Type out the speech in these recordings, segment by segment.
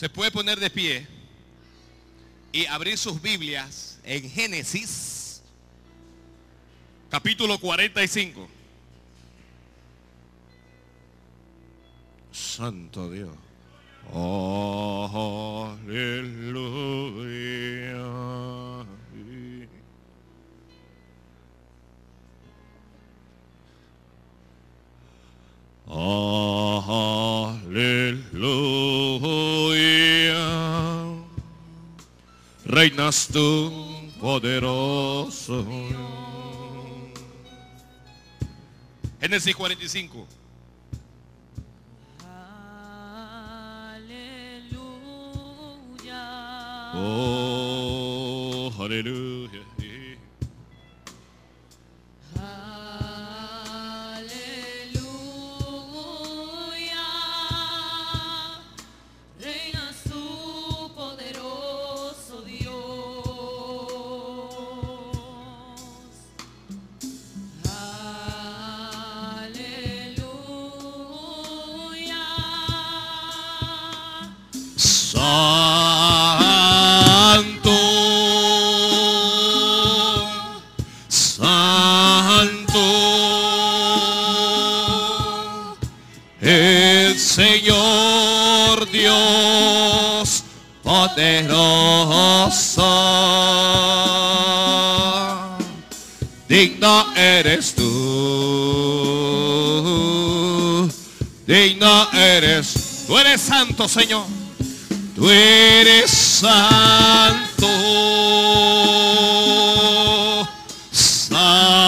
Se puede poner de pie y abrir sus Biblias en Génesis, capítulo 45. Santo Dios. Oh, aleluya. Aleluya. Reinas tú, poderoso. Génesis 45. Aleluya. Oh, aleluya. Digno eres tú, digno eres, tú eres santo, Señor. Tú eres santo, santo,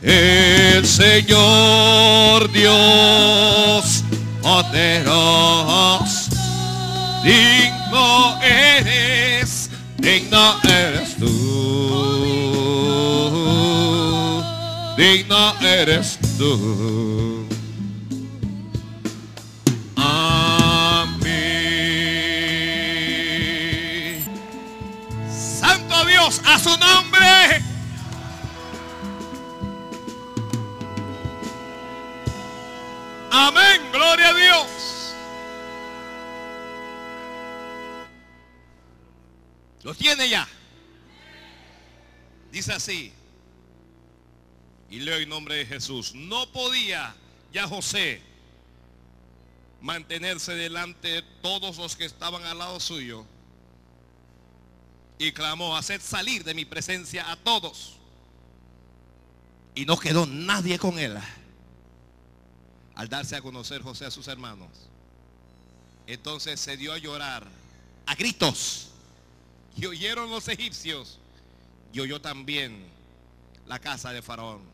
el Señor Dios eres tú. Amén. Santo Dios, a su nombre. Amén, gloria a Dios. Lo tiene ya. Dice así. Y leo en nombre de Jesús. No podía ya José mantenerse delante de todos los que estaban al lado suyo. Y clamó, haced salir de mi presencia a todos. Y no quedó nadie con él. Al darse a conocer José a sus hermanos. Entonces se dio a llorar a gritos. Y oyeron los egipcios. Y oyó también la casa de Faraón.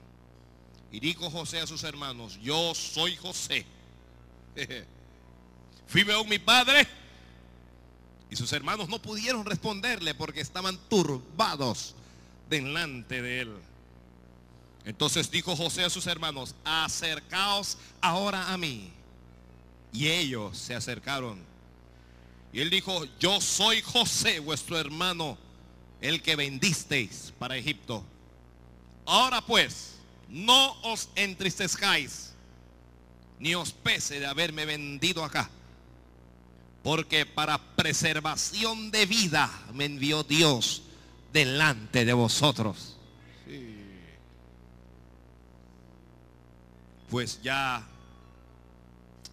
Y dijo José a sus hermanos, yo soy José. Fui veo mi padre. Y sus hermanos no pudieron responderle porque estaban turbados delante de él. Entonces dijo José a sus hermanos, acercaos ahora a mí. Y ellos se acercaron. Y él dijo, yo soy José, vuestro hermano, el que vendisteis para Egipto. Ahora pues, no os entristezcáis, ni os pese de haberme vendido acá. Porque para preservación de vida me envió Dios delante de vosotros. Pues ya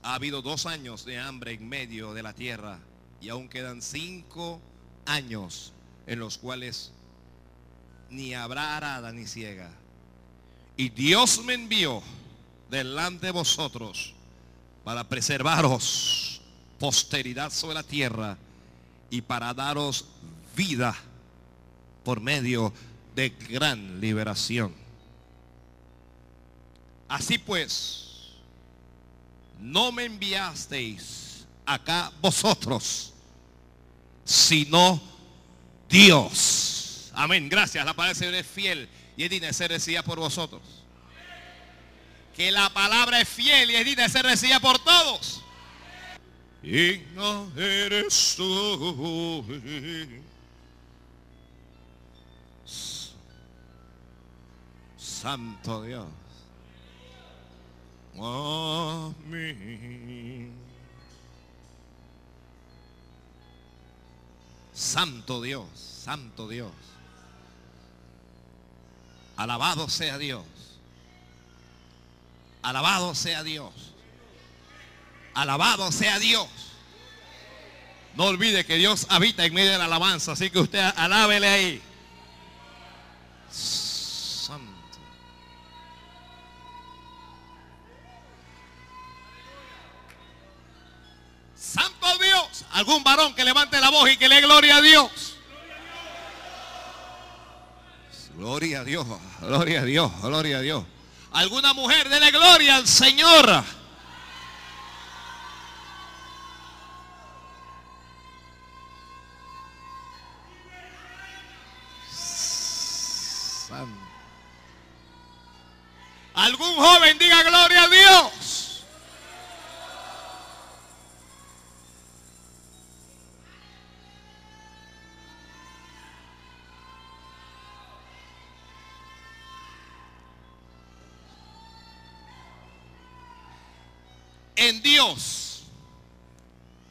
ha habido dos años de hambre en medio de la tierra y aún quedan cinco años en los cuales ni habrá arada ni ciega. Y Dios me envió delante de vosotros para preservaros posteridad sobre la tierra y para daros vida por medio de gran liberación. Así pues, no me enviasteis acá vosotros, sino Dios. Amén. Gracias. La palabra del Señor es fiel y es recibida por vosotros. Que la palabra es fiel y es recibida por todos. Y no eres tú. Santo Dios. Oh, a mí. Santo Dios, Santo Dios. Alabado sea Dios. Alabado sea Dios. Alabado sea Dios. No olvide que Dios habita en medio de la alabanza, así que usted alábele ahí. Gloria a Dios, gloria a Dios, gloria a Dios. Alguna mujer, dele gloria al Señor. Algún joven diga gloria a Dios. En Dios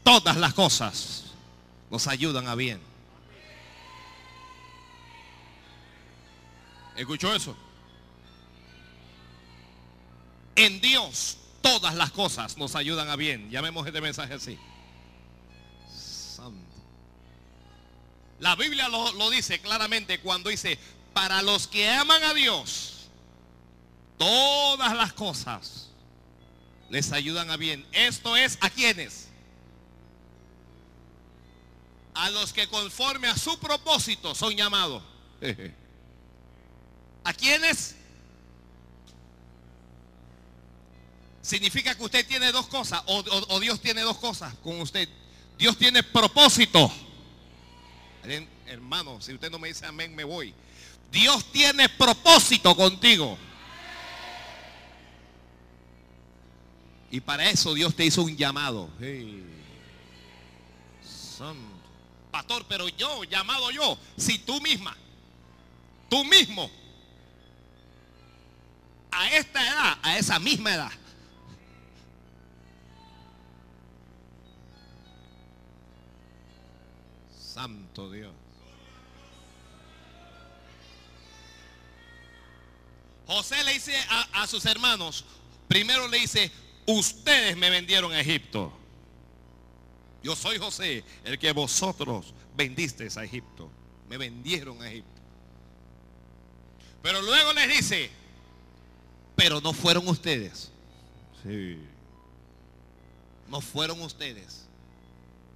todas las cosas nos ayudan a bien. ¿Escuchó eso? En Dios todas las cosas nos ayudan a bien. Llamemos este mensaje así. Santo. La Biblia lo, lo dice claramente cuando dice, para los que aman a Dios, todas las cosas les ayudan a bien. Esto es a quienes? A los que conforme a su propósito son llamados. ¿A quiénes? Significa que usted tiene dos cosas, o, o- o Dios tiene dos cosas con usted. Dios tiene propósito. Her- Hermano, si usted no me dice amén, me voy. Dios tiene propósito contigo. Y para eso Dios te hizo un llamado. Hey. Santo. Pastor, pero yo, llamado yo, si tú misma, tú mismo, a esta edad, a esa misma edad, Santo Dios. José le dice a, a sus hermanos, primero le dice, ustedes me vendieron a Egipto. Yo soy José, el que vosotros vendisteis a Egipto. Me vendieron a Egipto. Pero luego les dice, pero no fueron ustedes. Sí. No fueron ustedes.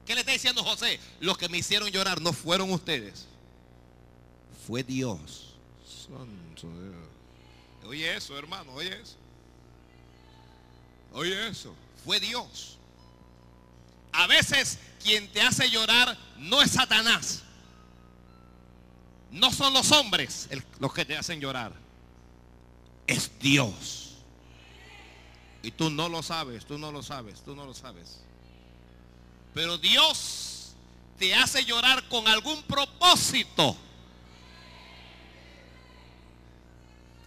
¿Qué le está diciendo José? Los que me hicieron llorar no fueron ustedes. Fue Dios. Santo Dios. Oye eso, hermano, oye eso. Oye eso. Fue Dios. A veces quien te hace llorar no es Satanás. No son los hombres los que te hacen llorar. Es Dios. Y tú no lo sabes, tú no lo sabes, tú no lo sabes. Pero Dios te hace llorar con algún propósito.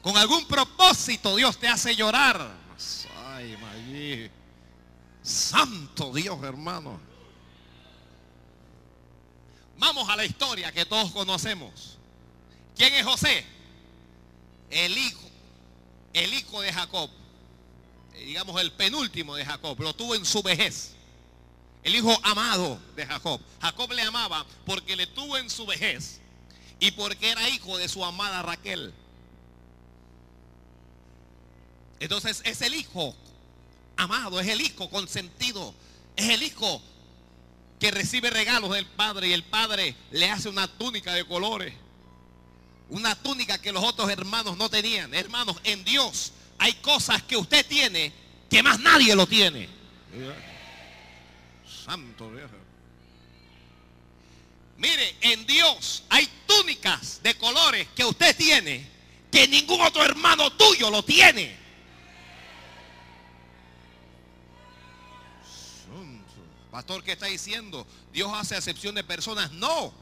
Con algún propósito Dios te hace llorar. Santo Dios, hermano. Vamos a la historia que todos conocemos. ¿Quién es José? El hijo, el hijo de Jacob. Eh, Digamos el penúltimo de Jacob. Lo tuvo en su vejez. El hijo amado de Jacob. Jacob le amaba porque le tuvo en su vejez y porque era hijo de su amada Raquel. Entonces es el hijo amado, es el hijo consentido, es el hijo que recibe regalos del padre y el padre le hace una túnica de colores. Una túnica que los otros hermanos no tenían. Hermanos, en Dios hay cosas que usted tiene que más nadie lo tiene. Santo Dios. Mire, en Dios hay túnicas de colores que usted tiene que ningún otro hermano tuyo lo tiene. Pastor, ¿qué está diciendo? ¿Dios hace acepción de personas? No.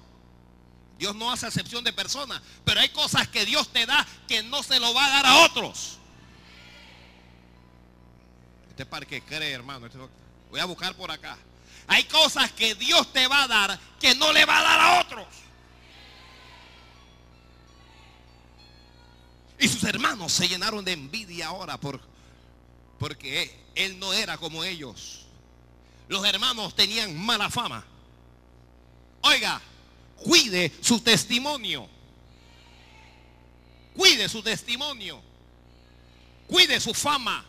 Dios no hace acepción de personas. Pero hay cosas que Dios te da que no se lo va a dar a otros. Este parque cree, hermano. Este- voy a buscar por acá. Hay cosas que Dios te va a dar que no le va a dar a otros. Y sus hermanos se llenaron de envidia ahora por, porque él no era como ellos. Los hermanos tenían mala fama. Oiga, cuide su testimonio. Cuide su testimonio. Cuide su fama.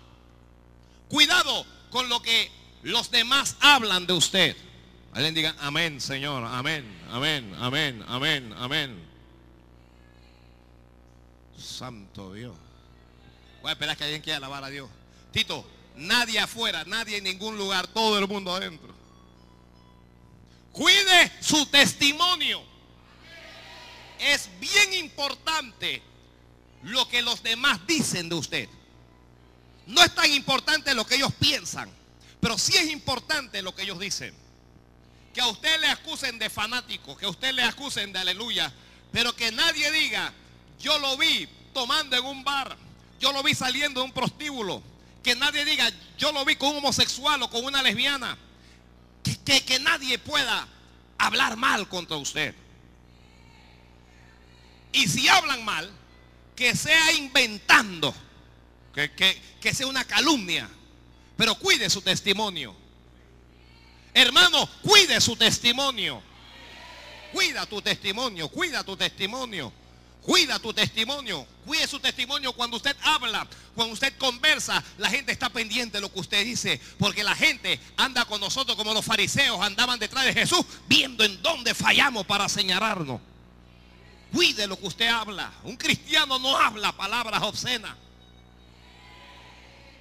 Cuidado con lo que los demás hablan de usted. Alguien diga, amén, Señor, amén, amén, amén, amén, amén. Santo Dios. Voy a esperar que alguien quiera alabar a Dios. Tito, nadie afuera, nadie en ningún lugar, todo el mundo adentro. Cuide su testimonio. Es bien importante lo que los demás dicen de usted. No es tan importante lo que ellos piensan, pero sí es importante lo que ellos dicen. Que a usted le acusen de fanático, que a usted le acusen de aleluya, pero que nadie diga, yo lo vi tomando en un bar, yo lo vi saliendo de un prostíbulo, que nadie diga, yo lo vi con un homosexual o con una lesbiana, que, que- nadie pueda hablar mal contra usted. Y si hablan mal, que sea inventando, que, que- que sea una calumnia, pero cuide su testimonio. Hermano, cuide su testimonio. Cuida tu testimonio, cuida tu testimonio. Cuida tu testimonio. Cuide su testimonio cuando usted habla, cuando usted conversa. La gente está pendiente de lo que usted dice. Porque la gente anda con nosotros como los fariseos andaban detrás de Jesús, viendo en dónde fallamos para señalarnos. Cuide lo que usted habla. Un cristiano no habla palabras obscenas.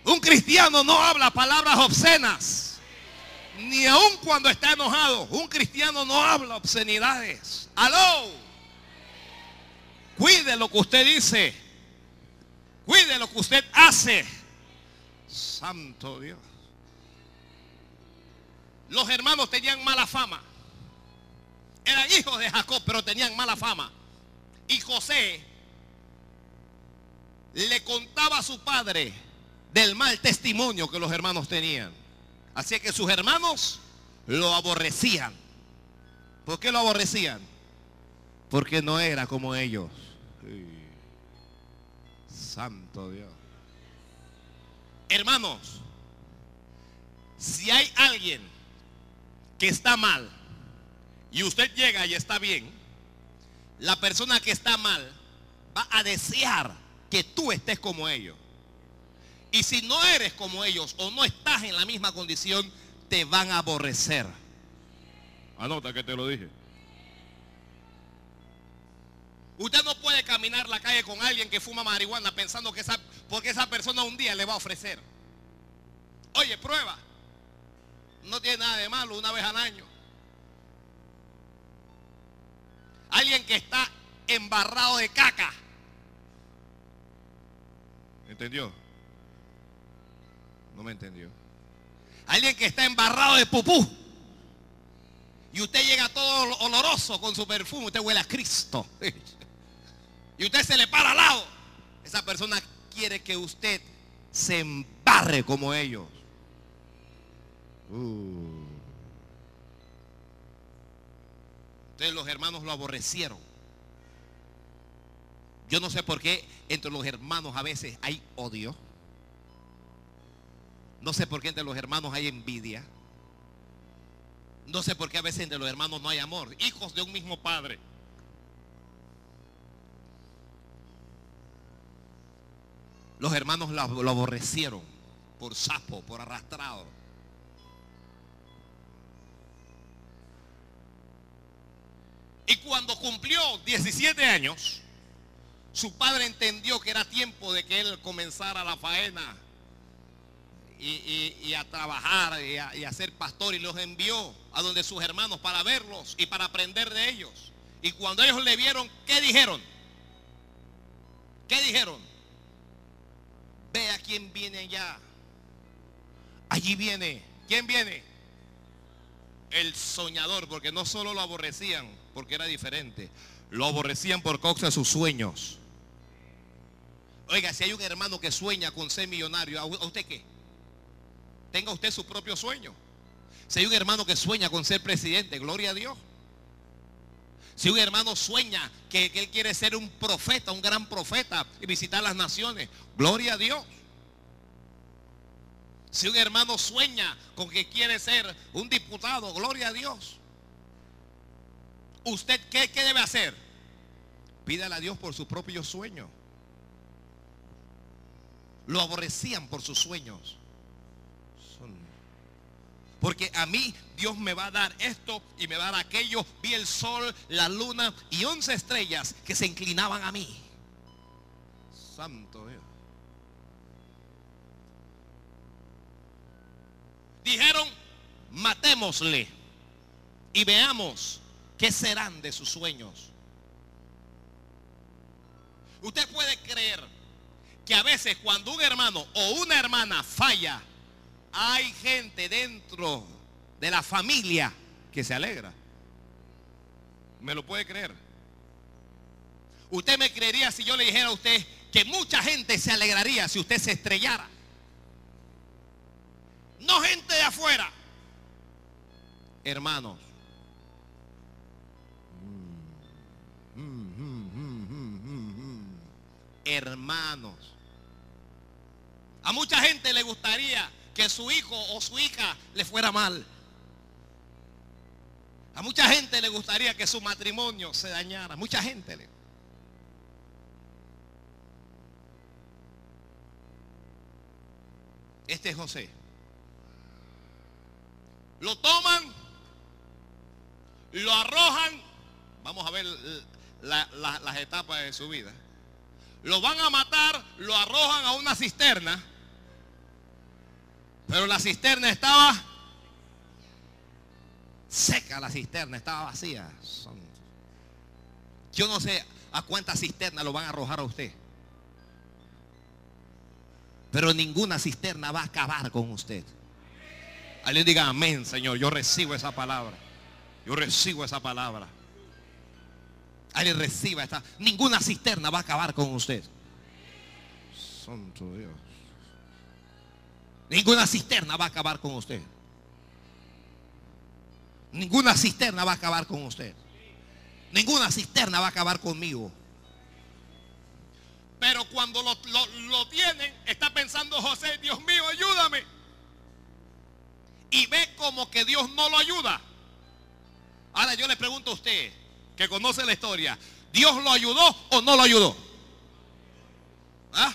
Un cristiano no habla palabras obscenas. Ni aun cuando está enojado. Un cristiano no habla obscenidades. Aló. Cuide lo que usted dice. Cuide lo que usted hace. Santo Dios. Los hermanos tenían mala fama. Eran hijos de Jacob, pero tenían mala fama. Y José le contaba a su padre del mal testimonio que los hermanos tenían. Así que sus hermanos lo aborrecían. ¿Por qué lo aborrecían? Porque no era como ellos. Santo Dios. Hermanos, si hay alguien que está mal y usted llega y está bien, la persona que está mal va a desear que tú estés como ellos. Y si no eres como ellos o no estás en la misma condición, te van a aborrecer. Anota que te lo dije. Usted no puede caminar la calle con alguien que fuma marihuana pensando que esa, porque esa persona un día le va a ofrecer. Oye, prueba. No tiene nada de malo una vez al año. Alguien que está embarrado de caca. ¿Entendió? No me entendió. Alguien que está embarrado de pupú. Y usted llega todo oloroso con su perfume. Usted huele a Cristo. Y usted se le para al lado. Esa persona quiere que usted se embarre como ellos. Uh. Entonces los hermanos lo aborrecieron. Yo no sé por qué entre los hermanos a veces hay odio. No sé por qué entre los hermanos hay envidia. No sé por qué a veces entre los hermanos no hay amor. Hijos de un mismo padre. Los hermanos lo, aborrecieron por sapo, por arrastrado. Y cuando cumplió 17 años, su padre entendió que era tiempo de que él comenzara la faena y a trabajar y a, y a ser pastor y los envió a donde sus hermanos para verlos y para aprender de ellos. Y cuando ellos le vieron, ¿qué dijeron? ¿Qué dijeron? Ve a quién viene allá. Allí viene. ¿Quién viene? El soñador, porque no solo lo aborrecían, porque era diferente. Lo aborrecían por causa de sus sueños. Oiga, si hay un hermano que sueña con ser millonario, ¿a u- a usted qué? Tenga usted su propio sueño. Si hay un hermano que sueña con ser presidente, gloria a Dios. Si un hermano sueña que, él quiere ser un profeta, un gran profeta y visitar las naciones, gloria a Dios. Si un hermano sueña con que quiere ser un diputado, gloria a Dios. ¿Usted qué, qué debe hacer? Pídale a Dios por su propio sueño. Lo aborrecían por sus sueños. Porque a mí Dios me va a dar esto y me va a dar aquello. Vi el sol, la luna y once estrellas que se inclinaban a mí. Santo Dios. Dijeron, matémosle y veamos qué serán de sus sueños. Usted puede creer que a veces cuando un hermano o una hermana falla, hay gente dentro de la familia que se alegra. ¿Me lo puede creer? Usted me creería si yo le dijera a usted que mucha gente se alegraría si usted se estrellara. No gente de afuera. Hermanos. Hermanos. A mucha gente le gustaría que su hijo o su hija le fuera mal. A mucha gente le gustaría que su matrimonio se dañara. Mucha gente le. Este es José. Lo toman, lo arrojan. Vamos a ver la- la- las etapas de su vida. Lo van a matar, lo arrojan a una cisterna. Pero la cisterna estaba seca, la cisterna estaba vacía. Yo no sé a cuántas cisternas lo van a arrojar a usted. Pero ninguna cisterna va a acabar con usted. Alguien diga amén, Señor. Yo recibo esa palabra. Yo recibo esa palabra. Alguien reciba esta. Ninguna cisterna va a acabar con usted. Santo Dios. Ninguna cisterna va a acabar con usted. Ninguna cisterna va a acabar con usted. Ninguna cisterna va a acabar conmigo. Pero cuando lo, lo- lo tienen, está pensando José, Dios mío, ayúdame. Y ve como que Dios no lo ayuda. Ahora yo le pregunto a usted, que conoce la historia, ¿Dios lo ayudó o no lo ayudó? ¿Ah?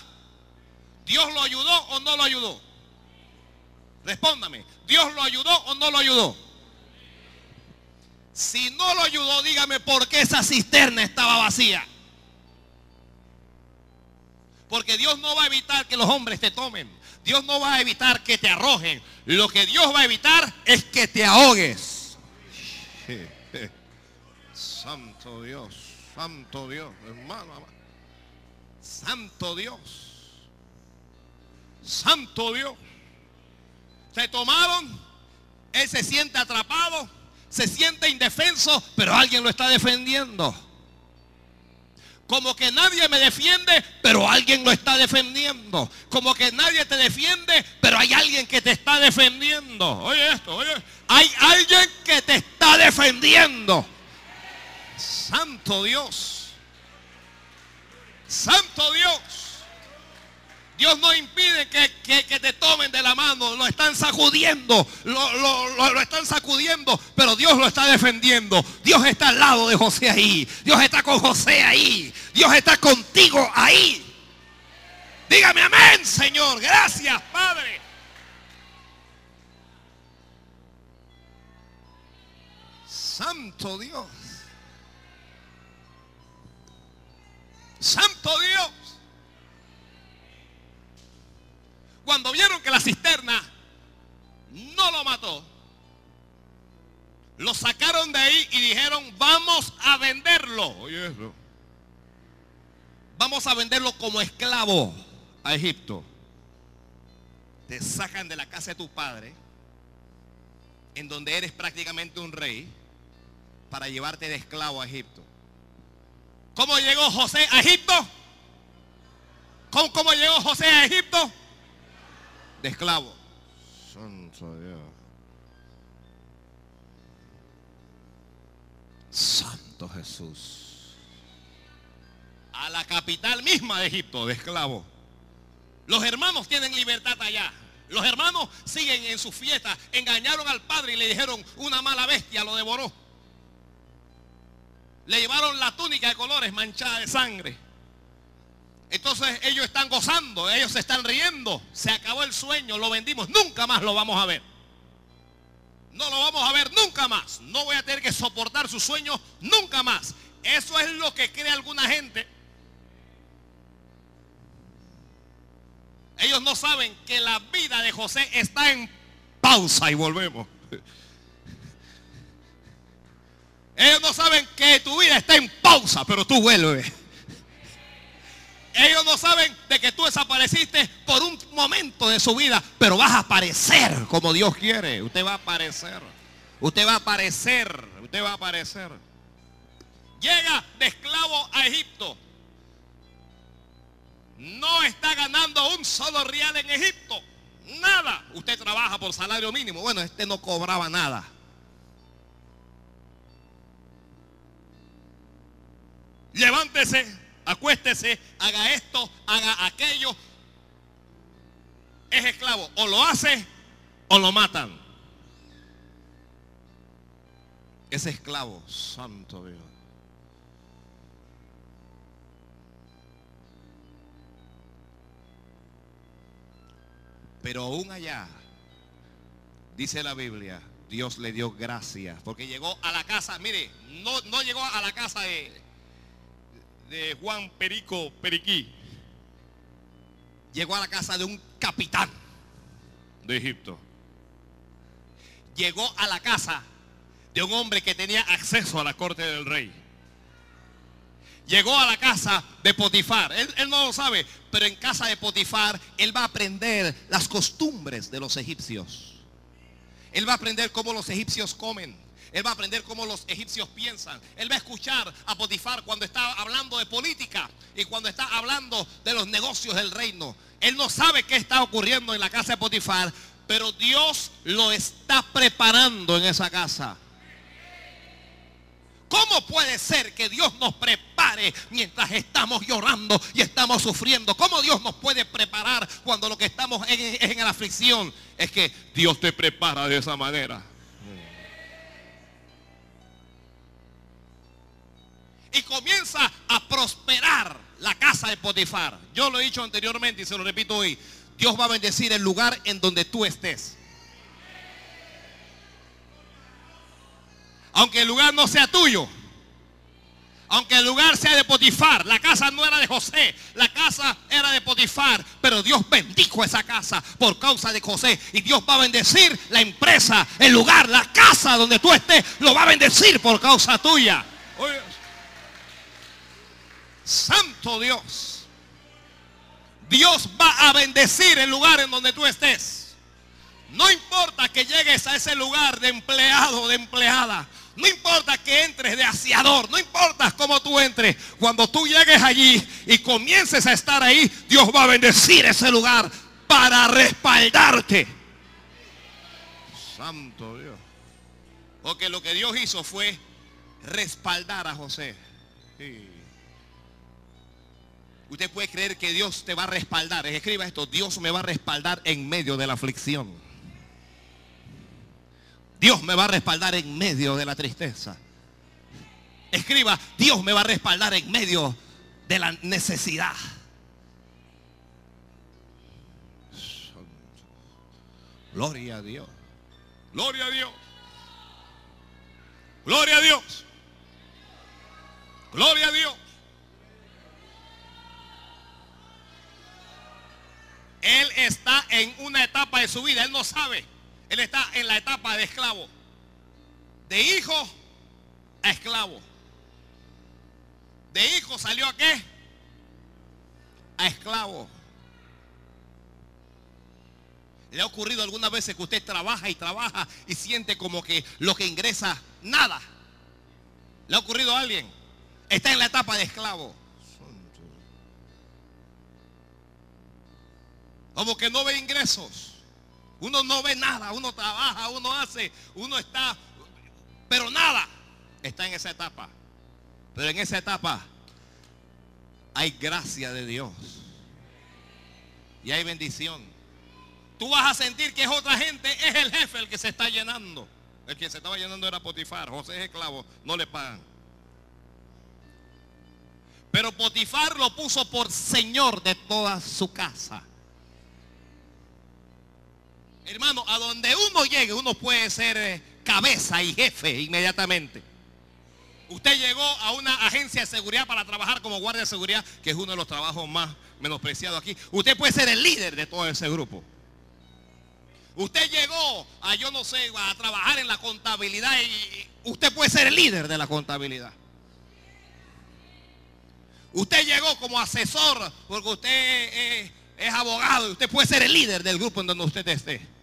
¿Dios lo ayudó o no lo ayudó? Respóndame, ¿Dios lo ayudó o no lo ayudó? Si no lo ayudó, dígame por qué esa cisterna estaba vacía. Porque Dios no va a evitar que los hombres te tomen. Dios no va a evitar que te arrojen. Lo que Dios va a evitar es que te ahogues. Santo Dios, Santo Dios, hermano. Santo Dios. Santo Dios. Se tomaron, él se siente atrapado, se siente indefenso, pero alguien lo está defendiendo. Como que nadie me defiende, pero alguien lo está defendiendo. Como que nadie te defiende, pero hay alguien que te está defendiendo. Oye esto, oye. Hay alguien que te está defendiendo. Santo Dios. Santo Dios. Dios no impide que, que- que te tomen de la mano, lo están sacudiendo, lo, lo- lo- lo están sacudiendo, pero Dios lo está defendiendo. Dios está al lado de José ahí, Dios está con José ahí, Dios está contigo ahí. Dígame amén, Señor, gracias, Padre. Santo Dios. Santo Dios. Cuando vieron que la cisterna no lo mató, lo sacaron de ahí y dijeron, vamos a venderlo. Oye. Vamos a venderlo como esclavo a Egipto. Te sacan de la casa de tu padre, en donde eres prácticamente un rey, para llevarte de esclavo a Egipto. ¿Cómo llegó José a Egipto? ¿Cómo, cómo llegó José a Egipto? De esclavo. Santo Dios. Santo Jesús. A la capital misma de Egipto, de esclavo. Los hermanos tienen libertad allá. Los hermanos siguen en su fiesta. Engañaron al padre y le dijeron una mala bestia lo devoró. Le llevaron la túnica de colores manchada de sangre. Entonces ellos están gozando, ellos se están riendo. Se acabó el sueño, lo vendimos, nunca más lo vamos a ver. No lo vamos a ver nunca más. No voy a tener que soportar su sueño nunca más. Eso es lo que cree alguna gente. Ellos no saben que la vida de José está en pausa y volvemos. Ellos no saben que tu vida está en pausa, pero tú vuelves. Ellos no saben de que tú desapareciste por un momento de su vida, pero vas a aparecer como Dios quiere. Usted va a aparecer. Usted va a aparecer. Usted va a aparecer. Llega de esclavo a Egipto. No está ganando un solo real en Egipto. Nada. Usted trabaja por salario mínimo. Bueno, este no cobraba nada. Levántese, acuéstese, haga esto, haga aquello. Es esclavo. O lo hace o lo matan. Es esclavo, santo Dios. Pero aún allá, dice la Biblia, Dios le dio gracias. Porque llegó a la casa, mire, no, no llegó a la casa de, de Juan Perico Periquí. Llegó a la casa de un capitán de Egipto. Llegó a la casa de un hombre que tenía acceso a la corte del rey. Llegó a la casa de Potifar. Él, él, no lo sabe, pero en casa de Potifar él va a aprender las costumbres de los egipcios. Él va a aprender cómo los egipcios comen. Él va a aprender cómo los egipcios piensan. Él va a escuchar a Potifar cuando está hablando de política y cuando está hablando de los negocios del reino. Él no sabe qué está ocurriendo en la casa de Potifar, pero Dios lo está preparando en esa casa. ¿Cómo puede ser que Dios nos prepare mientras estamos llorando y estamos sufriendo? ¿Cómo Dios nos puede preparar cuando lo que estamos en, en la aflicción? Es que Dios te prepara de esa manera. Y comienza a prosperar la casa de Potifar. Yo lo he dicho anteriormente y se lo repito hoy. Dios va a bendecir el lugar en donde tú estés. Aunque el lugar no sea tuyo. Aunque el lugar sea de Potifar, la casa no era de José, la casa era de Potifar, pero Dios bendijo esa casa por causa de José y Dios va a bendecir la empresa, el lugar, la casa donde tú estés, lo va a bendecir por causa tuya. Santo Dios. Dios va a bendecir el lugar en donde tú estés. No importa que llegues a ese lugar de empleado, de empleada. No importa que entres de aseador, no importa cómo tú entres. Cuando tú llegues allí y comiences a estar ahí, Dios va a bendecir ese lugar para respaldarte. Santo Dios. Porque lo que Dios hizo fue respaldar a José. Usted puede creer que Dios te va a respaldar. Escriba esto, Dios me va a respaldar en medio de la aflicción. Dios me va a respaldar en medio de la tristeza. Escriba, Dios me va a respaldar en medio de la necesidad. Gloria a Dios. Gloria a Dios. Gloria a Dios. Gloria a Dios. Él está en una etapa de su vida, él no sabe. Él está en la etapa de esclavo. De hijo a esclavo. De hijo salió a qué? A esclavo. ¿Le ha ocurrido algunas veces que usted trabaja y trabaja y siente como que lo que ingresa, nada? ¿Le ha ocurrido a alguien? Está en la etapa de esclavo. Como que no ve ingresos. Uno no ve nada, uno trabaja, uno hace, uno está, pero nada está en esa etapa. Pero en esa etapa hay gracia de Dios. Y hay bendición. Tú vas a sentir que es otra gente, es el jefe el que se está llenando. El que se estaba llenando era Potifar. José es esclavo, no le pagan. Pero Potifar lo puso por señor de toda su casa. Hermano, a donde uno llegue, uno puede ser eh, cabeza y jefe inmediatamente. Usted llegó a una agencia de seguridad para trabajar como guardia de seguridad, que es uno de los trabajos más menospreciados aquí. Usted puede ser el líder de todo ese grupo. Usted llegó a, yo no sé, a trabajar en la contabilidad y usted puede ser el líder de la contabilidad. Usted llegó como asesor porque usted es, es abogado y usted puede ser el líder del grupo en donde usted esté.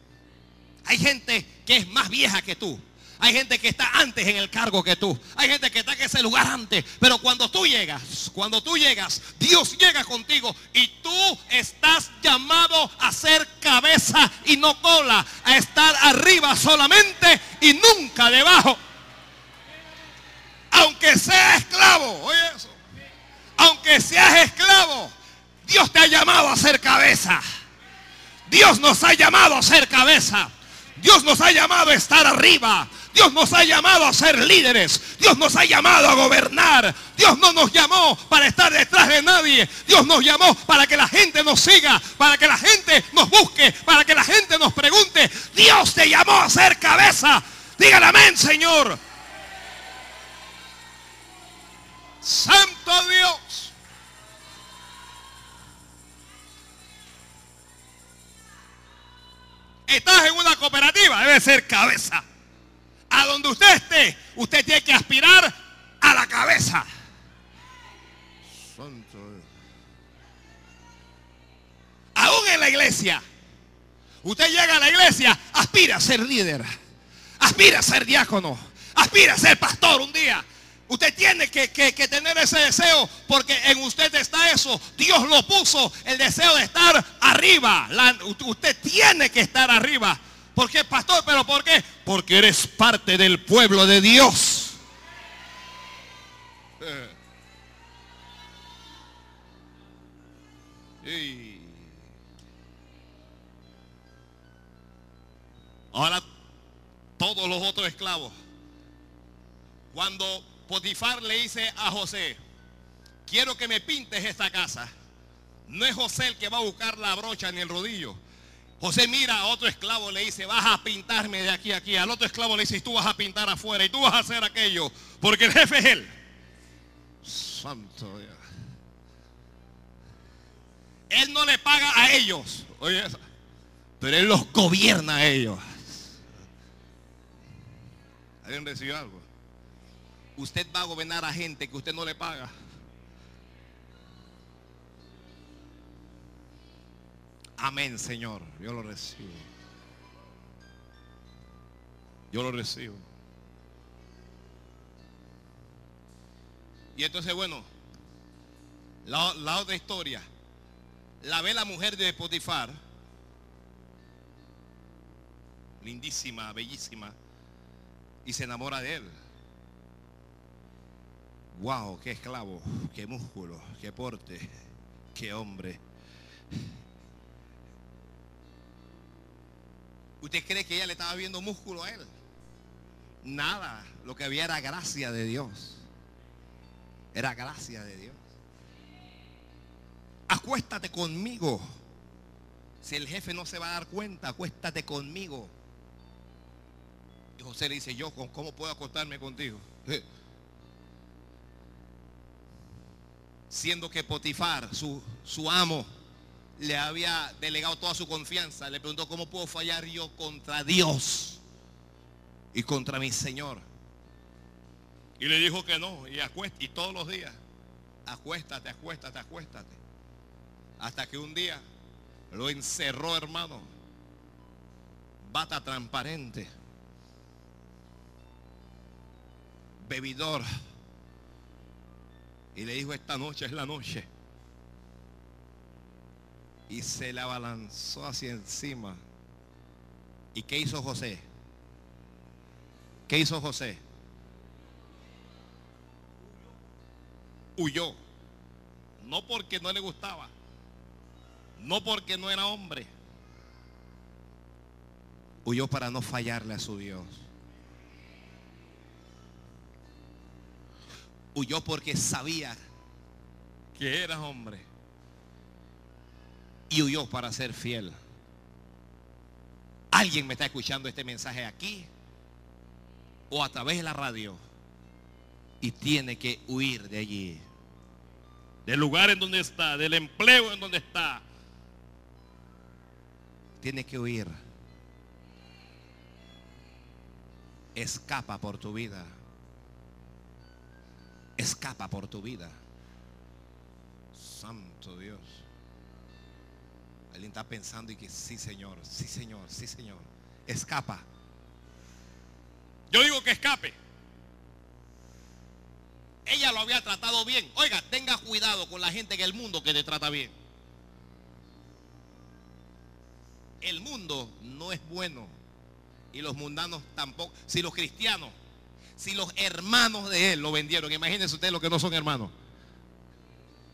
Hay gente que es más vieja que tú. Hay gente que está antes en el cargo que tú. Hay gente que está en ese lugar antes. Pero cuando tú llegas, cuando tú llegas, Dios llega contigo y tú estás llamado a ser cabeza y no cola. A estar arriba solamente y nunca debajo. Aunque seas esclavo, oye eso. Aunque seas esclavo, Dios te ha llamado a ser cabeza. Dios nos ha llamado a ser cabeza. Dios nos ha llamado a estar arriba. Dios nos ha llamado a ser líderes. Dios nos ha llamado a gobernar. Dios no nos llamó para estar detrás de nadie. Dios nos llamó para que la gente nos siga, para que la gente nos busque, para que la gente nos pregunte. Dios te llamó a ser cabeza. Dígale amén, Señor. Santo Dios. Estás en una cooperativa, debe ser cabeza. A donde usted esté, usted tiene que aspirar a la cabeza. Santo. Aún en la iglesia. Usted llega a la iglesia, aspira a ser líder. Aspira a ser diácono. Aspira a ser pastor un día. Usted tiene que, que, tener ese deseo porque en usted está eso. Dios lo puso, el deseo de estar arriba. Usted tiene que estar arriba. ¿Por qué, pastor? ¿Pero por qué? Porque eres parte del pueblo de Dios. Y ahora todos los otros esclavos. Cuando Potifar le dice a José, quiero que me pintes esta casa. No es José el que va a buscar la brocha ni el rodillo. José mira a otro esclavo, le dice, vas a pintarme de aquí a aquí. Al otro esclavo le dice, tú vas a pintar afuera y tú vas a hacer aquello. Porque el jefe es él. Santo Dios. Él no le paga a ellos. Oye, pero él los gobierna a ellos. ¿Alguien recibió algo? Usted va a gobernar a gente que usted no le paga. Amén, Señor. Yo lo recibo. Yo lo recibo. Y entonces, bueno, la, otra historia. La ve la mujer de Potifar. Lindísima, bellísima. Y se enamora de él. Wow, qué esclavo, qué músculo, qué porte, qué hombre. ¿Usted cree que ella le estaba viendo músculo a él? Nada, lo que había era gracia de Dios. Era gracia de Dios. Acuéstate conmigo. Si el jefe no se va a dar cuenta, acuéstate conmigo. Y José le dice, yo, ¿cómo puedo acostarme contigo? Siendo que Potifar, su, su amo, le había delegado toda su confianza. Le preguntó, ¿cómo puedo fallar yo contra Dios y contra mi Señor? Y le dijo que no, y, acuéstate, y todos los días, acuéstate, acuéstate, acuéstate. Hasta que un día lo encerró, hermano. Bata transparente. Bebidor. Y le dijo, esta noche es la noche y se le abalanzó hacia encima ¿Y qué hizo José? ¿Qué hizo José? Huyó. No porque no le gustaba. No porque no era hombre. Huyó para no fallarle a su Dios. Huyó porque sabía que era hombre. Y huyó para ser fiel. Alguien me está escuchando este mensaje aquí o a través de la radio y tiene que huir de allí. Del lugar en donde está, del empleo en donde está. Tiene que huir. Escapa por tu vida. Escapa por tu vida. Santo Dios. Alguien está pensando y que sí, Señor, sí, Señor, sí, Señor. Escapa. Yo digo que escape. Ella lo había tratado bien. Oiga, tenga cuidado con la gente en el mundo que te trata bien. El mundo no es bueno. Y los mundanos tampoco. Si los cristianos, si los hermanos de él lo vendieron, imagínense ustedes los que no son hermanos.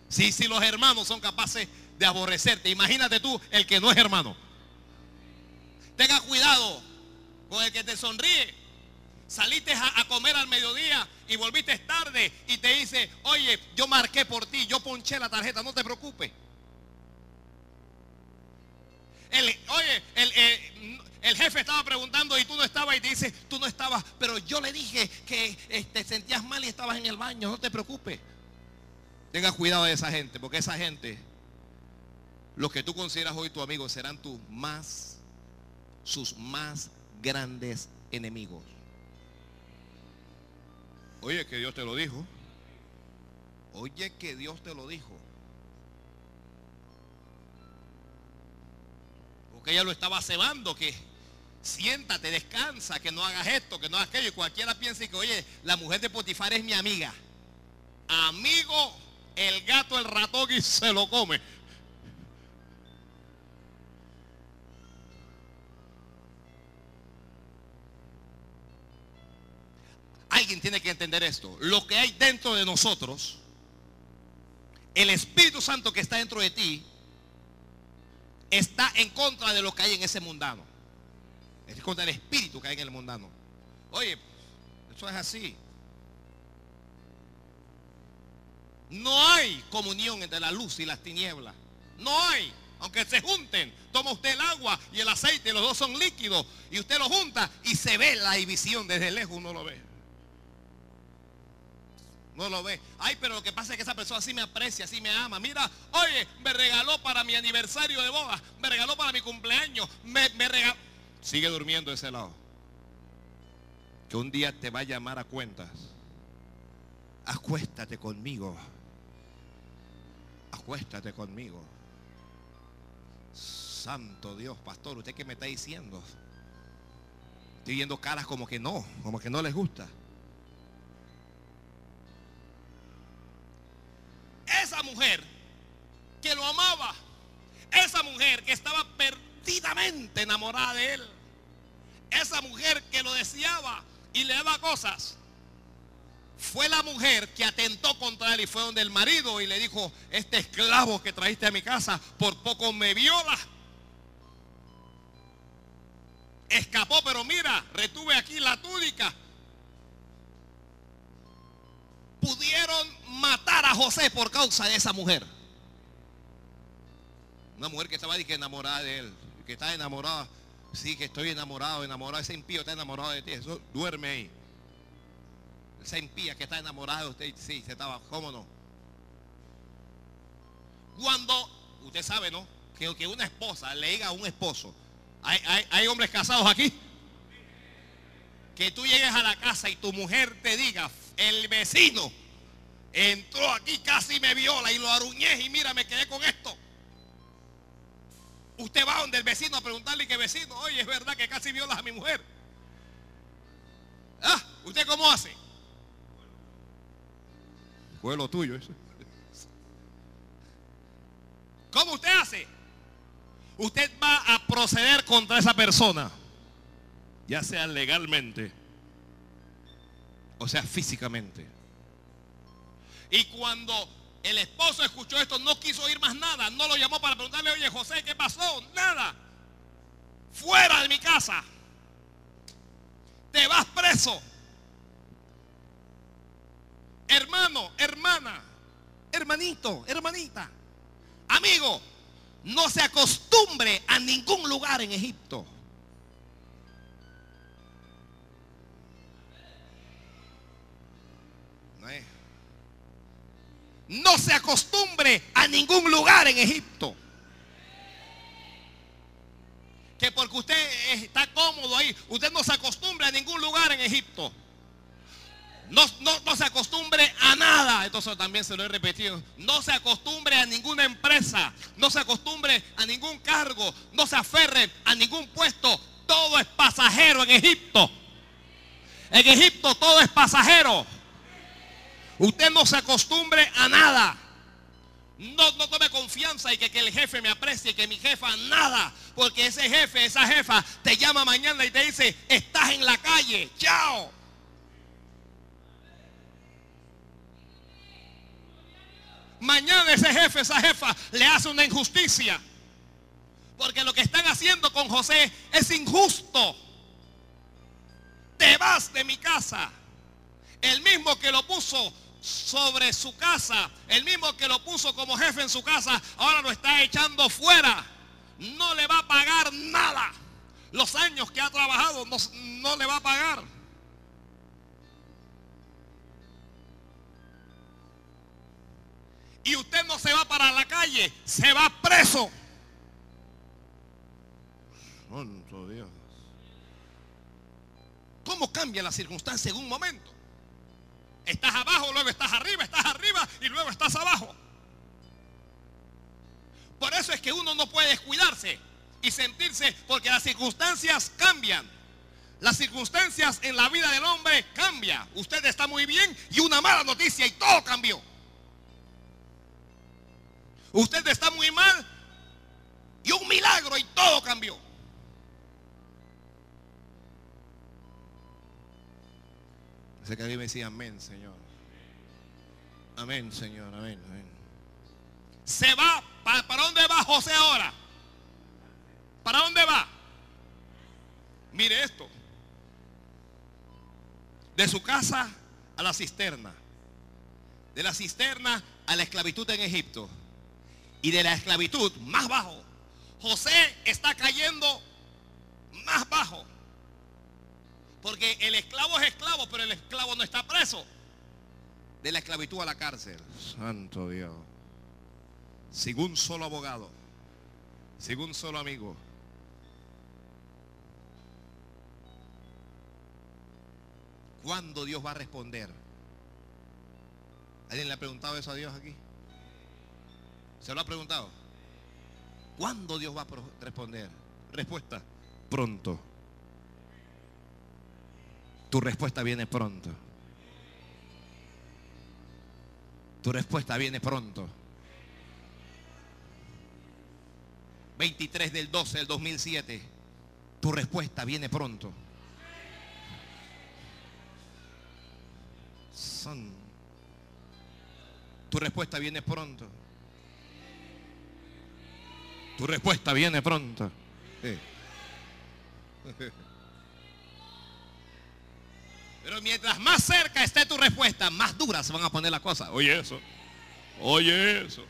Si, si los hermanos son capaces de aborrecerte, imagínate tú el que no es hermano. Tenga cuidado con el que te sonríe. Saliste a, comer al mediodía y volviste tarde y te dice, oye, yo marqué por ti, yo ponché la tarjeta, no te preocupes. Oye, el, el, el, jefe estaba preguntando y tú no estabas y te dice, tú no estabas, pero yo le dije que te este, sentías mal y estabas en el baño, no te preocupes. Tenga cuidado de esa gente, porque esa gente, los que tú consideras hoy tu amigo, serán tus más, sus más grandes enemigos. Oye, que Dios te lo dijo. Oye, que Dios te lo dijo. Porque ella lo estaba cebando, que siéntate, descansa, que no hagas esto, que no hagas aquello. Y cualquiera piensa que, oye, la mujer de Potifar es mi amiga. Amigo, el gato, el ratón y se lo come. Alguien tiene que entender esto. Lo que hay dentro de nosotros, el Espíritu Santo que está dentro de ti, está en contra de lo que hay en ese mundano. Es contra el espíritu que hay en el mundano. Oye, eso es así. No hay comunión entre la luz y las tinieblas. No hay. Aunque se junten, toma usted el agua y el aceite, los dos son líquidos, y usted lo junta y se ve la división desde lejos, uno lo ve. No lo ve. Ay, pero lo que pasa es que esa persona sí me aprecia, sí me ama. Mira, oye, me regaló para mi aniversario de boda, me regaló para mi cumpleaños, me, me regaló. Sigue durmiendo ese lado. Que un día te va a llamar a cuentas. Acuéstate conmigo. Acuéstate conmigo. Santo Dios, pastor, ¿usted qué me está diciendo? Estoy viendo caras como que no, como que no les gusta. esa mujer que lo amaba, esa mujer que estaba perdidamente enamorada de él, esa mujer que lo deseaba y le daba cosas, fue la mujer que atentó contra él y fue donde el marido y le dijo, este esclavo que trajiste a mi casa por poco me viola. Escapó, pero mira, retuve aquí la túnica pudieron matar a José por causa de esa mujer. Una mujer que estaba enamorada de él, que está enamorada. Sí, que estoy enamorado, enamorado. Ese impío está enamorado de ti. Eso duerme ahí. Esa impía que está enamorada de usted, sí, se estaba, ¿cómo no? Cuando, usted sabe, ¿no? Que, que una esposa le diga a un esposo, ¿hay, hay, hay hombres casados aquí? Que tú llegues a la casa y tu mujer te diga, el vecino entró aquí, casi me viola y lo aruñé y mira, me quedé con esto. Usted va donde el vecino a preguntarle que vecino, oye, es verdad que casi violas a mi mujer. Ah, ¿usted cómo hace? Fue lo tuyo eso. ¿Cómo usted hace? Usted va a proceder contra esa persona. ya sea legalmente, o sea físicamente. Y cuando el esposo escuchó esto, no quiso oír más nada, no lo llamó para preguntarle, oye José, ¿qué pasó? Nada. Fuera de mi casa. Te vas preso. Hermano, hermana, hermanito, hermanita, amigo, no se acostumbre a ningún lugar en Egipto. No, es- no se acostumbre a ningún lugar en Egipto. Que porque usted está cómodo ahí, usted no se acostumbre a ningún lugar en Egipto. No, no, no se acostumbre a nada. Entonces también se lo he repetido. No se acostumbre a ninguna empresa. No se acostumbre a ningún cargo. No se aferre a ningún puesto. Todo es pasajero en Egipto. En Egipto todo es pasajero. Usted no se acostumbre a nada. No, tome confianza y que, que el jefe me aprecie, que mi jefa nada. Porque ese jefe, esa jefa te llama mañana y te dice, estás en la calle. Chao. Mañana ese jefe, esa jefa le hace una injusticia. Porque lo que están haciendo con José es injusto. Te vas de mi casa. El mismo que lo puso sobre su casa, el mismo que lo puso como jefe en su casa, ahora lo está echando fuera. No le va a pagar nada. Los años que ha trabajado no, no le va a pagar. Y usted no se va para la calle, se va preso. Santo Dios. ¿Cómo cambia la circunstancia en un momento? Estás abajo, luego estás arriba, estás arriba y luego estás abajo. Por eso es que uno no puede descuidarse y sentirse, porque las circunstancias cambian. Las circunstancias en la vida del hombre cambian. Usted está muy bien y una mala noticia y todo cambió. Usted está muy mal y un milagro y todo cambió. Ese que a mí me decía amén, Señor. Amén, Señor, amén, amén. Se va, ¿para, para dónde va José ahora? ¿Para dónde va? Mire esto. De su casa a la cisterna. De la cisterna a la esclavitud en Egipto. Y de la esclavitud más bajo. José está cayendo más bajo. Porque el esclavo es esclavo, pero el esclavo no está preso. De la esclavitud a la cárcel. Santo Dios. Sin un solo abogado. Sin un solo amigo. ¿Cuándo Dios va a responder? ¿Alguien le ha preguntado eso a Dios aquí? ¿Se lo ha preguntado? ¿Cuándo Dios va a responder? Respuesta, pronto. Tu respuesta viene pronto. Tu respuesta viene pronto. 23 del 12 del 2007. Tu respuesta viene pronto. Son. Tu respuesta viene pronto. Tu respuesta viene pronto. Pero mientras más cerca esté tu respuesta, más duras se van a poner las cosas. Oye eso. Oye eso.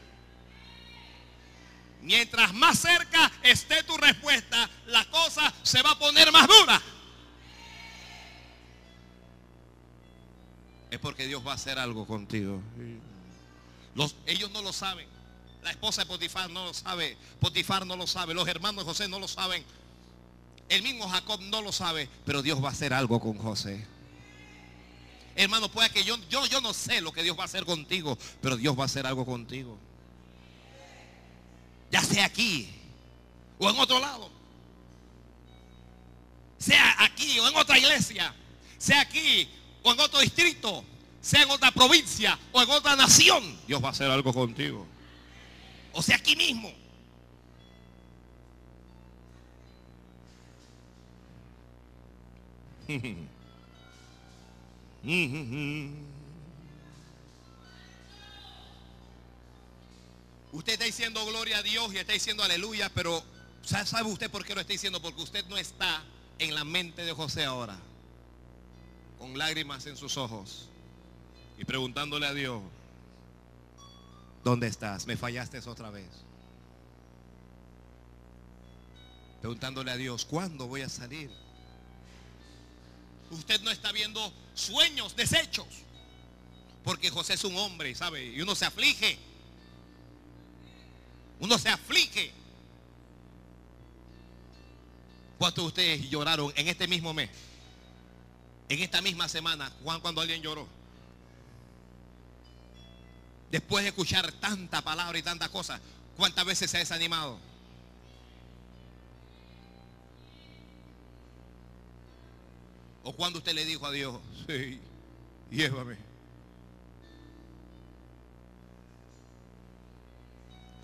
Mientras más cerca esté tu respuesta, la cosa se va a poner más dura. Es porque Dios va a hacer algo contigo. Los- ellos no lo saben. La esposa de Potifar no lo sabe. Potifar no lo sabe. Los hermanos de José no lo saben. El mismo Jacob no lo sabe. Pero Dios va a hacer algo con José. Hermano, puede que yo, yo, yo no sé lo que Dios va a hacer contigo. Pero Dios va a hacer algo contigo. Ya sea aquí o en otro lado. Sea aquí o en otra iglesia. Sea aquí o en otro distrito. Sea en otra provincia o en otra nación. Dios va a hacer algo contigo. O sea, aquí mismo. Usted está diciendo gloria a Dios y está diciendo aleluya, pero ¿sabe usted por qué lo está diciendo? Porque usted no está en la mente de José ahora, con lágrimas en sus ojos y preguntándole a Dios, ¿dónde estás? Me fallaste otra vez. Preguntándole a Dios, ¿cuándo voy a salir? Usted no está viendo sueños, desechos. Porque José es un hombre, ¿sabe? Y uno se aflige. Uno se aflige. ¿Cuántos de ustedes lloraron en este mismo mes? En esta misma semana, Juan, cuando alguien lloró. Después de escuchar tanta palabra y tanta cosa, ¿cuántas veces se ha desanimado? ¿O cuando usted le dijo a Dios, sí, llévame?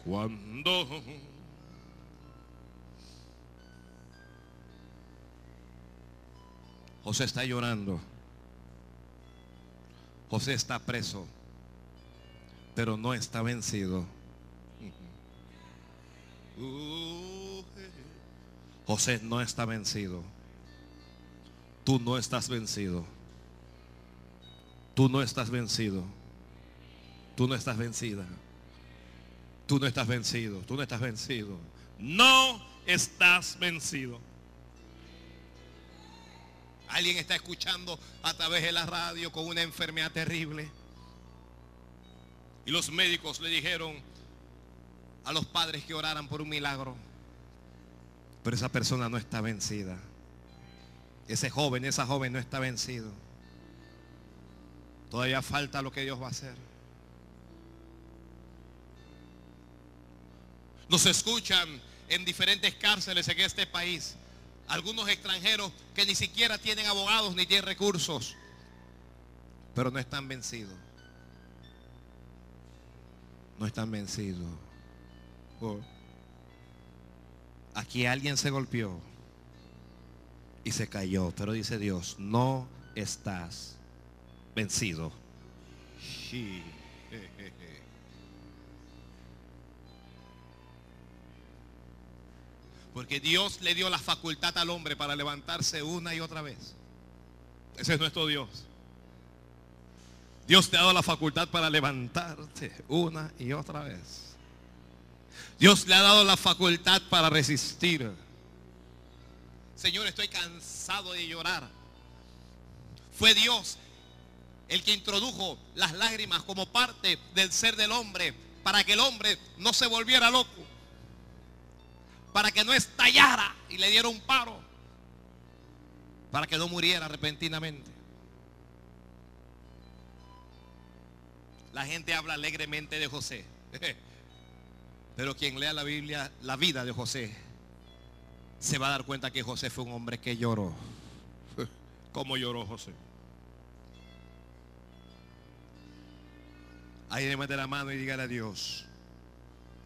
Cuando José está llorando. José está preso, pero no está vencido. José no está vencido. Tú no estás vencido. Tú no estás vencido. Tú no estás vencida. Tú no estás vencido. Tú no estás vencido. No estás vencido. Alguien está escuchando a través de la radio con una enfermedad terrible. Y los médicos le dijeron a los padres que oraran por un milagro. Pero esa persona no está vencida. Ese joven, esa joven no está vencido. Todavía falta lo que Dios va a hacer. Nos escuchan en diferentes cárceles en este país. Algunos extranjeros que ni siquiera tienen abogados ni tienen recursos. Pero no están vencidos. No están vencidos. Oh. Aquí alguien se golpeó y se cayó. Pero dice Dios, no estás vencido. Sí. Porque Dios le dio la facultad al hombre para levantarse una y otra vez. Ese es nuestro Dios. Dios te ha dado la facultad para levantarte una y otra vez. Dios le ha dado la facultad para resistir. Señor, estoy cansado de llorar. Fue Dios el que introdujo las lágrimas como parte del ser del hombre para que el hombre no se volviera loco para que no estallara y le diera un paro, para que no muriera repentinamente. La gente habla alegremente de José, pero quien lea la Biblia, la vida de José, se va a dar cuenta que José fue un hombre que lloró. ¿Cómo lloró José? Ahí le mete la mano y dígale a Dios,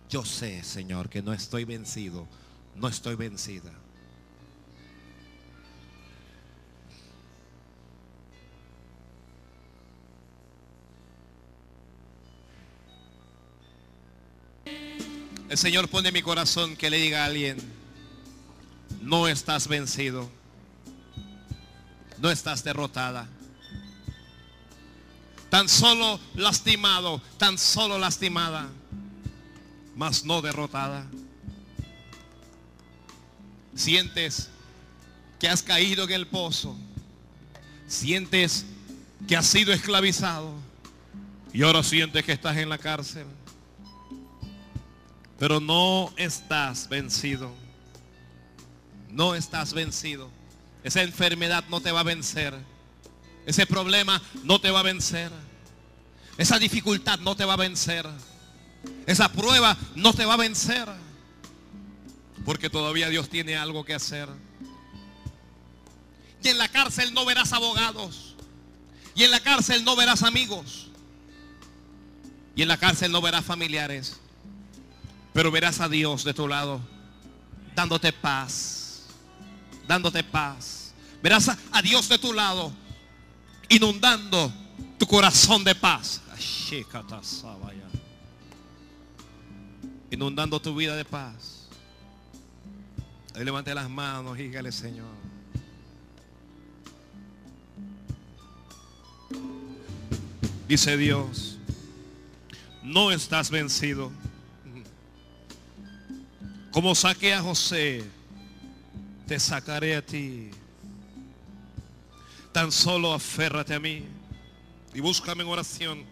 yo sé, Señor, que no estoy vencido, no estoy vencida. El Señor pone en mi corazón que le diga a alguien, no estás vencido, no estás derrotada. Tan solo lastimado, tan solo lastimada, mas no derrotada. Sientes que has caído en el pozo. Sientes que has sido esclavizado. Y ahora sientes que estás en la cárcel. Pero no estás vencido. No estás vencido. Esa enfermedad no te va a vencer. Ese problema no te va a vencer. Esa dificultad no te va a vencer. Esa prueba no te va a vencer. Porque todavía Dios tiene algo que hacer. Y en la cárcel no verás abogados. Y en la cárcel no verás amigos. Y en la cárcel no verás familiares. Pero verás a Dios de tu lado. Dándote paz. Dándote paz. Verás a, Dios de tu lado, inundando tu corazón de paz. Inundando tu vida de paz. Levante las manos y dígale, Señor. Dice Dios, no estás vencido. Como saqué a José, te sacaré a ti. Tan solo aférrate a mí y búscame en oración.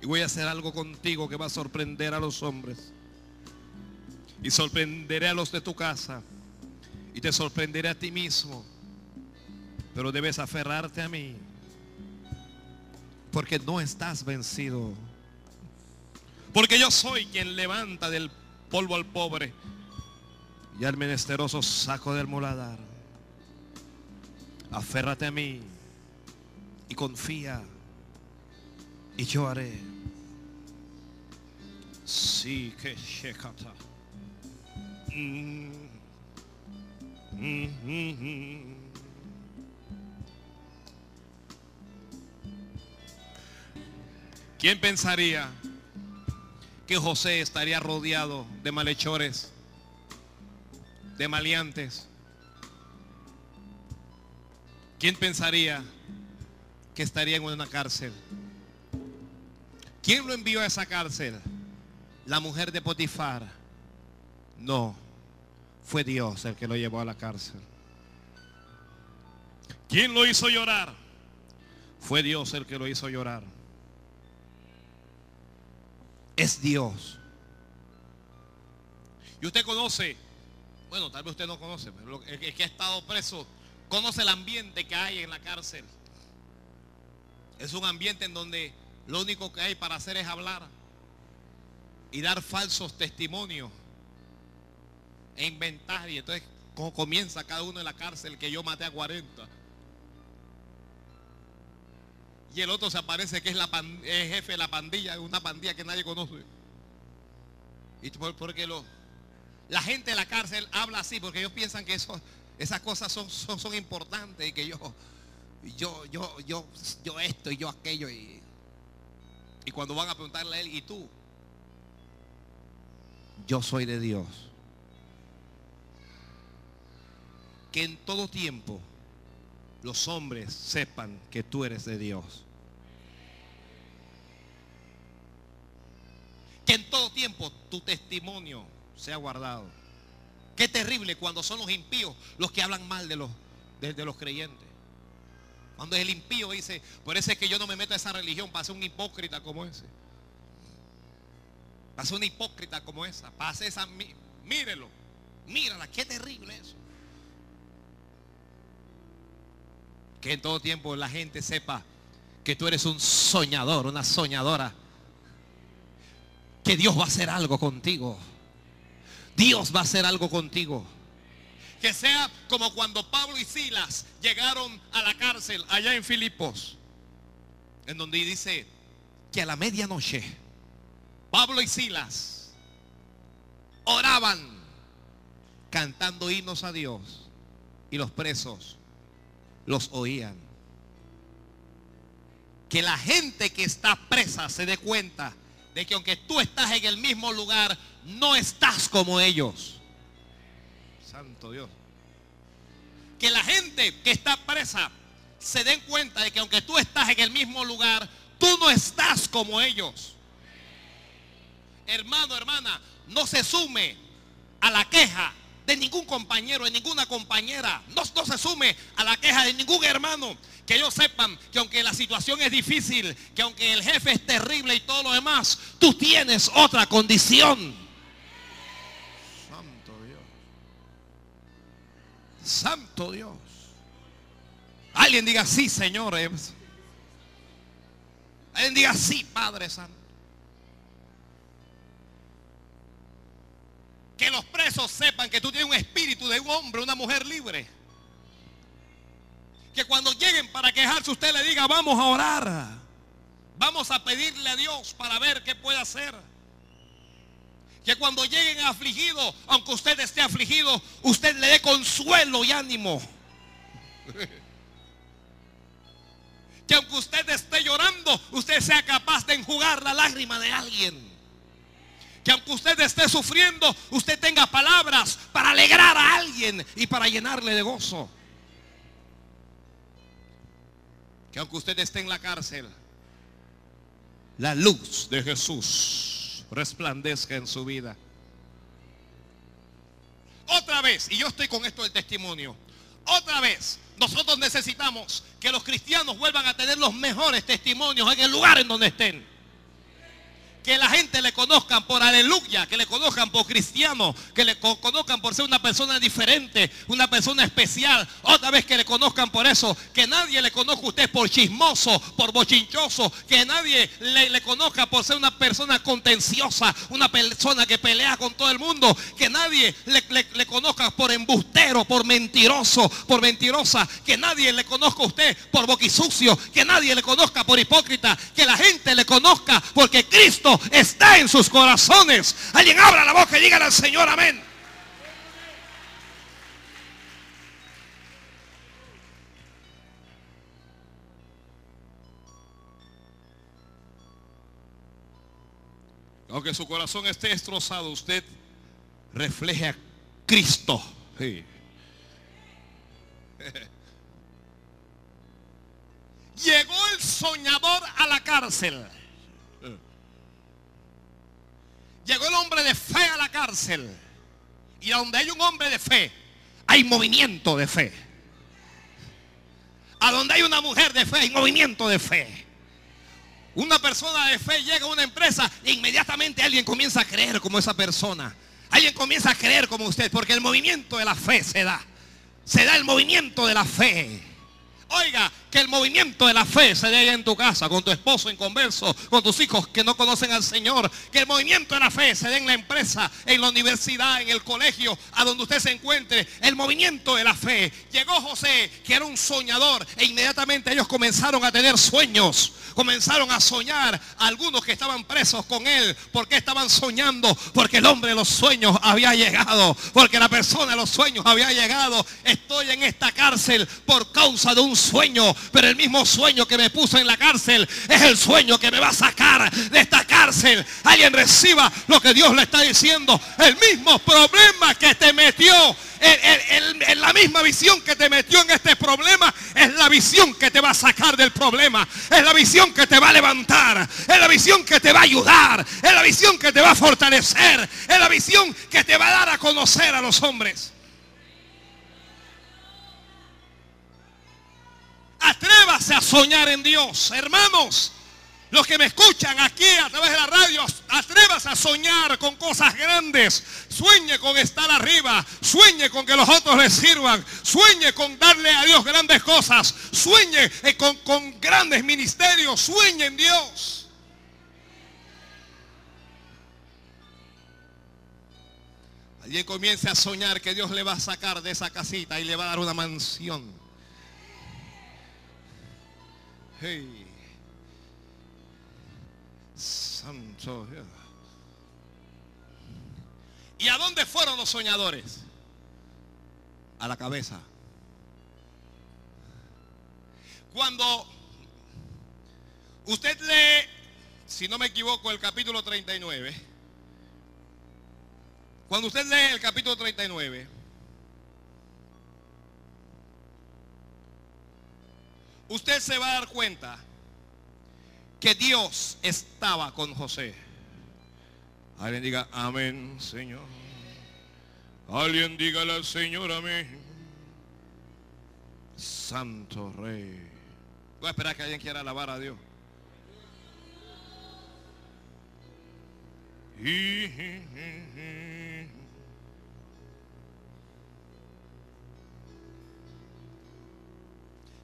Y voy a hacer algo contigo que va a sorprender a los hombres. Y sorprenderé a los de tu casa. Y te sorprenderé a ti mismo. Pero debes aferrarte a mí. Porque no estás vencido. Porque yo soy quien levanta del polvo al pobre y al menesteroso saco del muladar. Aférrate a mí y confía y yo haré. Sí que shekata. ¿Quién pensaría que José estaría rodeado de malhechores, de maleantes? ¿Quién pensaría que estaría en una cárcel? ¿Quién lo envió a esa cárcel? La mujer de Potifar. No, fue Dios el que lo llevó a la cárcel. ¿Quién lo hizo llorar? Fue Dios el que lo hizo llorar. Es Dios. Y usted conoce, bueno, tal vez usted no conoce, pero el que ha estado preso conoce el ambiente que hay en la cárcel. Es un ambiente en donde lo único que hay para hacer es hablar y dar falsos testimonios e inventar. Y entonces como comienza cada uno en la cárcel que yo maté a 40. Y el otro se aparece que es, la jefe de la pandilla, una pandilla que nadie conoce. Y por- porque lo, la gente de la cárcel habla así porque ellos piensan que esas cosas son importantes y que yo, yo, yo, yo, yo esto y yo aquello. Y, y cuando van a preguntarle a él, ¿y tú? Yo soy de Dios. Que en todo tiempo los hombres sepan que tú eres de Dios. Que en todo tiempo tu testimonio sea guardado. Qué terrible cuando son los impíos los que hablan mal de los, de, los creyentes. Cuando el impío dice, por eso es que yo no me meto a esa religión para ser un hipócrita como ese. Para ser una hipócrita como esa. Para hacer esa, mí- mírelo, mírala, qué terrible eso. Que en todo tiempo la gente sepa que tú eres un soñador, una soñadora. Que Dios va a hacer algo contigo. Dios va a hacer algo contigo. Que sea como cuando Pablo y Silas llegaron a la cárcel allá en Filipos. En donde dice que a la medianoche Pablo y Silas oraban cantando himnos a Dios y los presos los oían. Que la gente que está presa se dé cuenta de que aunque tú estás en el mismo lugar, no estás como ellos. Santo Dios. Que la gente que está presa se den cuenta de que aunque tú estás en el mismo lugar, tú no estás como ellos. Hermano, hermana, no se sume a la queja de ningún compañero, de ninguna compañera. No, no se sume a la queja de ningún hermano. Que ellos sepan que aunque la situación es difícil, que aunque el jefe es terrible y todo lo demás, tú tienes otra condición. Santo Dios. Santo Dios. Alguien diga sí, Señor. Alguien diga sí, Padre Santo. Que los presos sepan que tú tienes un espíritu de un hombre, una mujer libre. Que cuando lleguen para quejarse usted le diga, vamos a orar. Vamos a pedirle a Dios para ver qué puede hacer. Que cuando lleguen afligidos, aunque usted esté afligido, usted le dé consuelo y ánimo. Que aunque usted esté llorando, usted sea capaz de enjugar la lágrima de alguien. Que aunque usted esté sufriendo, usted tenga palabras para alegrar a alguien y para llenarle de gozo. Que aunque usted esté en la cárcel, la luz de Jesús resplandezca en su vida. Otra vez, y yo estoy con esto del testimonio, otra vez, nosotros necesitamos que los cristianos vuelvan a tener los mejores testimonios en el lugar en donde estén que la gente le conozcan por aleluya, que le conozcan por cristiano, que le co- conozcan por ser una persona diferente, una persona especial. Otra vez que le conozcan por eso, que nadie le conozca a usted por chismoso, por bochinchoso, que nadie le, conozca por ser una persona contenciosa, una persona que pelea con todo el mundo, que nadie le, le- le conozca por embustero, por mentiroso, por mentirosa, que nadie le conozca a usted por boquisucio, que nadie le conozca por hipócrita, que la gente le conozca porque Cristo está en sus corazones. Alguien abra la boca y dígale al Señor amén. Aunque su corazón esté destrozado, usted refleje a Cristo. Llegó el soñador a la cárcel. Cárcel. Y donde hay un hombre de fe, hay movimiento de fe. A donde hay una mujer de fe, hay movimiento de fe. Una persona de fe llega a una empresa e inmediatamente alguien comienza a creer como esa persona. Alguien comienza a creer como usted, porque el movimiento de la fe se da. Se da el movimiento de la fe. Oiga, que el movimiento de la fe se dé allá en tu casa, con tu esposo en converso, con tus hijos que no conocen al Señor. Que el movimiento de la fe se dé en la empresa, en la universidad, en el colegio, a donde usted se encuentre. El movimiento de la fe. Llegó José, que era un soñador, e inmediatamente ellos comenzaron a tener sueños. Comenzaron a soñar algunos que estaban presos con él. ¿Por qué estaban soñando? Porque el hombre de los sueños había llegado. Porque la persona de los sueños había llegado. Estoy en esta cárcel por causa de un sueño. Pero el mismo sueño que me puso en la cárcel es el sueño que me va a sacar de esta cárcel. Alguien reciba lo que Dios le está diciendo. El mismo problema que te metió la misma visión que te metió en este problema es la visión que te va a sacar del problema. Es la visión que te va a levantar. Es la visión que te va a ayudar. Es la visión que te va a fortalecer. Es la visión que te va a dar a conocer a los hombres. A soñar en Dios, hermanos. Los que me escuchan aquí a través de la radio, atrévase a soñar con cosas grandes. Sueñe con estar arriba. Sueñe con que los otros le sirvan. Sueñe con darle a Dios grandes cosas. Sueñe eh, con grandes ministerios. Sueñe en Dios. Alguien comience a soñar que Dios le va a sacar de esa casita y le va a dar una mansión. Santo. ¿Y a dónde fueron los soñadores? A la cabeza. Cuando usted lee, si no me equivoco, el capítulo 39, cuando usted lee el capítulo 39, usted se va a dar cuenta que Dios estaba con José. Alguien diga, amén, Señor. Alguien dígale al Señor, amén. Santo Rey. Voy a esperar que alguien quiera alabar a Dios.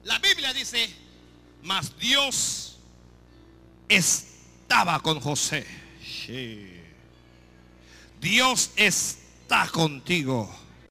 La Biblia dice, mas Dios estaba con José. Sí. Dios está contigo.